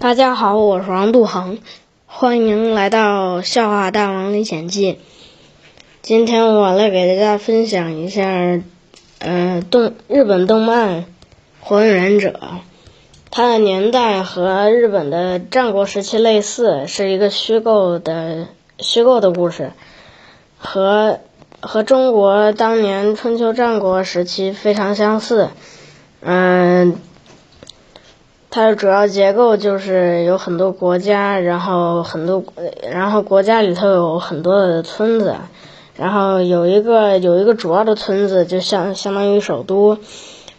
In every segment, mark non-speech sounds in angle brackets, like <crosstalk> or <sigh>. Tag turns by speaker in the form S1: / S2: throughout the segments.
S1: 大家好，我是王杜恒，欢迎来到《笑话大王历险记》。今天我来给大家分享一下，呃，动日本动漫《火影忍者》，它的年代和日本的战国时期类似，是一个虚构的虚构的故事，和和中国当年春秋战国时期非常相似，嗯。它的主要结构就是有很多国家，然后很多，然后国家里头有很多的村子，然后有一个有一个主要的村子，就相相当于首都，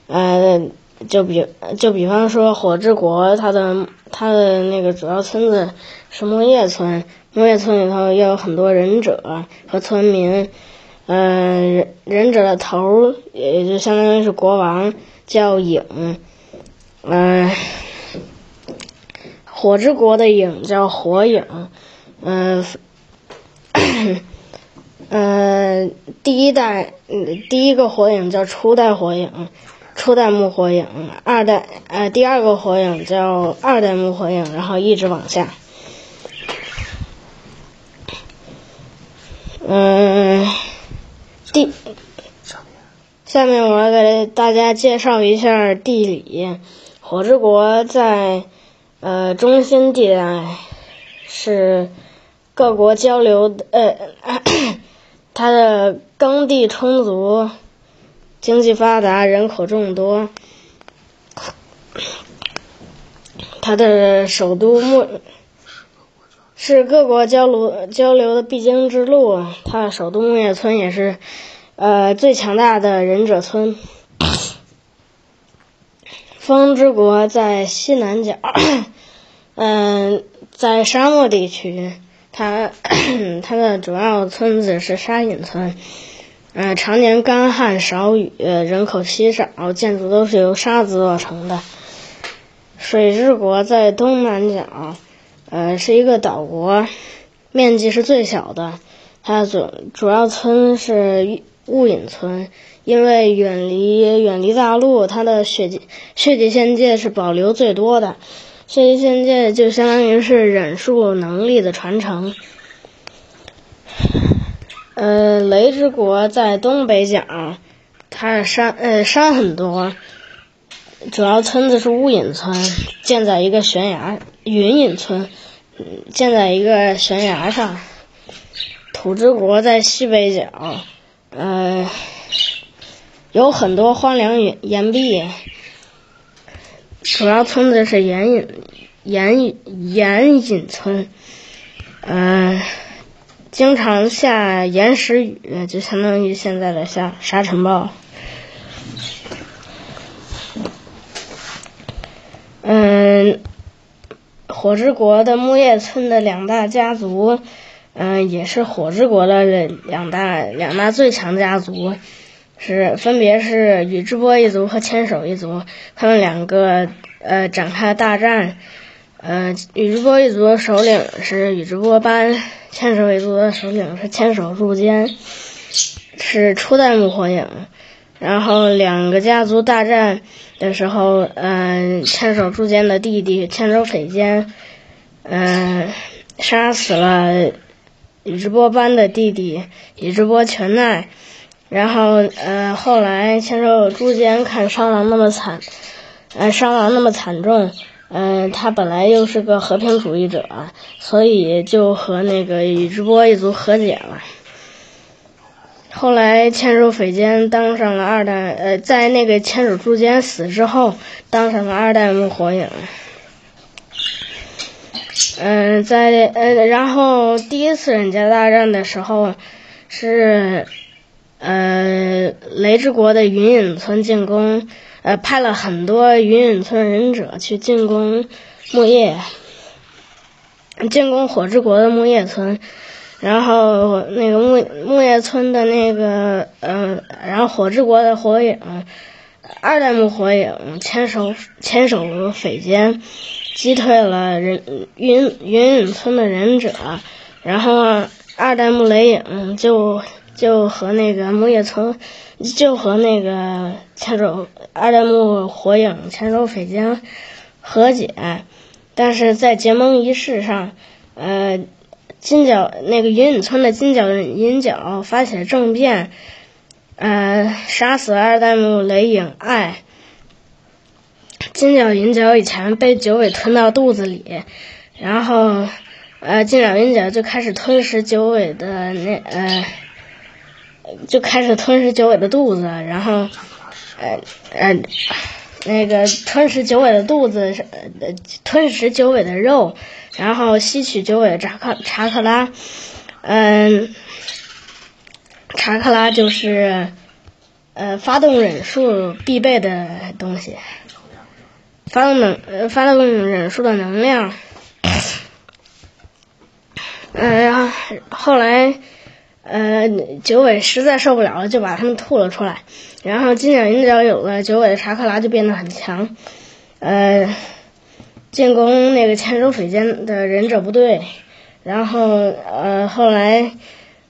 S1: 呃，就比就比方说火之国，它的它的那个主要村子是木叶村，木叶村里头也有很多忍者和村民，嗯，忍者的头也就相当于是国王，叫影。嗯，火之国的影叫火影，嗯，嗯，<coughs> 第一代，第一个火影叫初代火影，初代木火影，二代，呃，第二个火影叫二代木火影，然后一直往下，嗯，第，下面我要给大家介绍一下地理。火之国在呃中心地带，是各国交流的呃，<coughs> 它的耕地充足，经济发达，人口众多。<coughs> 它的首都木是各国交流交流的必经之路。它的首都木叶村也是呃最强大的忍者村。风之国在西南角，<coughs> 嗯，在沙漠地区，它 <coughs> 它的主要村子是沙隐村，嗯，常年干旱少雨，人口稀少，建筑都是由沙子做成的。水之国在东南角，呃，是一个岛国，面积是最小的，它的主主要村是雾隐村。因为远离远离大陆，它的血迹血界仙界是保留最多的。血界仙界就相当于是忍术能力的传承。呃，雷之国在东北角，它的山呃山很多，主要村子是雾隐村，建在一个悬崖；云隐村建在一个悬崖上。土之国在西北角，呃。有很多荒凉岩岩壁，主要村子是岩隐岩岩隐村，嗯，经常下岩石雨，就相当于现在的下沙尘暴。嗯，火之国的木叶村的两大家族，嗯，也是火之国的两大两大最强家族。是，分别是宇智波一族和千手一族，他们两个呃展开大战。呃，宇智波一族的首领是宇智波斑，千手一族的首领是千手柱间，是初代木火影。然后两个家族大战的时候，嗯，千手柱间的弟弟千手匪间，嗯，杀死了宇智波斑的弟弟宇智波全奈。然后，呃，后来千手朱间看伤亡那么惨，呃，伤亡那么惨重，嗯，他本来又是个和平主义者，所以就和那个宇智波一族和解了。后来千手匪间当上了二代，呃，在那个千手柱间死之后，当上了二代目火影。嗯，在呃，然后第一次忍家大战的时候是。呃，雷之国的云隐村进攻，呃，派了很多云隐村忍者去进攻木叶，进攻火之国的木叶村，然后那个木木叶村的那个，呃，然后火之国的火影，二代目火影牵手牵手匪间，击退了人云云隐村的忍者，然后二代目雷影就。就和那个木叶村，就和那个千手二代目火影千手匪间和解，但是在结盟仪式上，呃，金角那个云隐村的金角银角发起了政变，呃，杀死二代目雷影爱。金角银角以前被九尾吞到肚子里，然后，呃，金角银角就开始吞食九尾的那呃，就开始吞食九尾的肚子，然后，呃呃，那个吞食九尾的肚子，呃，吞食九尾的肉，然后吸取九尾的查克查克拉，嗯，查克拉就是，呃，发动忍术必备的东西。发动能发动忍术的能量，嗯，然后后来呃九尾实在受不了了，就把他们吐了出来。然后金角银角有了九尾的查克拉，就变得很强，呃，进攻那个千手匪间的忍者部队。然后呃后来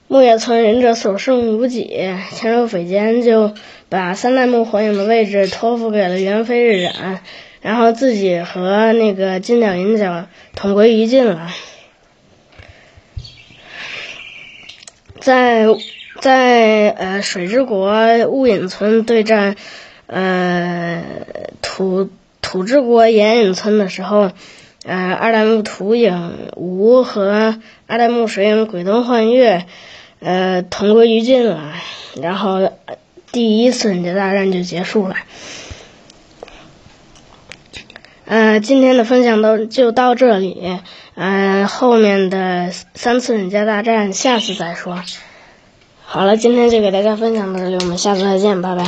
S1: 木叶村忍者所剩无几，千手匪间就把三代目火影的位置托付给了猿飞日染。然后自己和那个金角银角同归于尽了，在在呃水之国雾隐村对战呃土土之国岩隐村的时候，呃二代目土影无和二代目水影鬼灯幻月呃同归于尽了，然后第一次忍者大战就结束了。今天的分享到就到这里，嗯，后面的三次忍家大战下次再说。好了，今天就给大家分享到这里，我们下次再见，拜拜。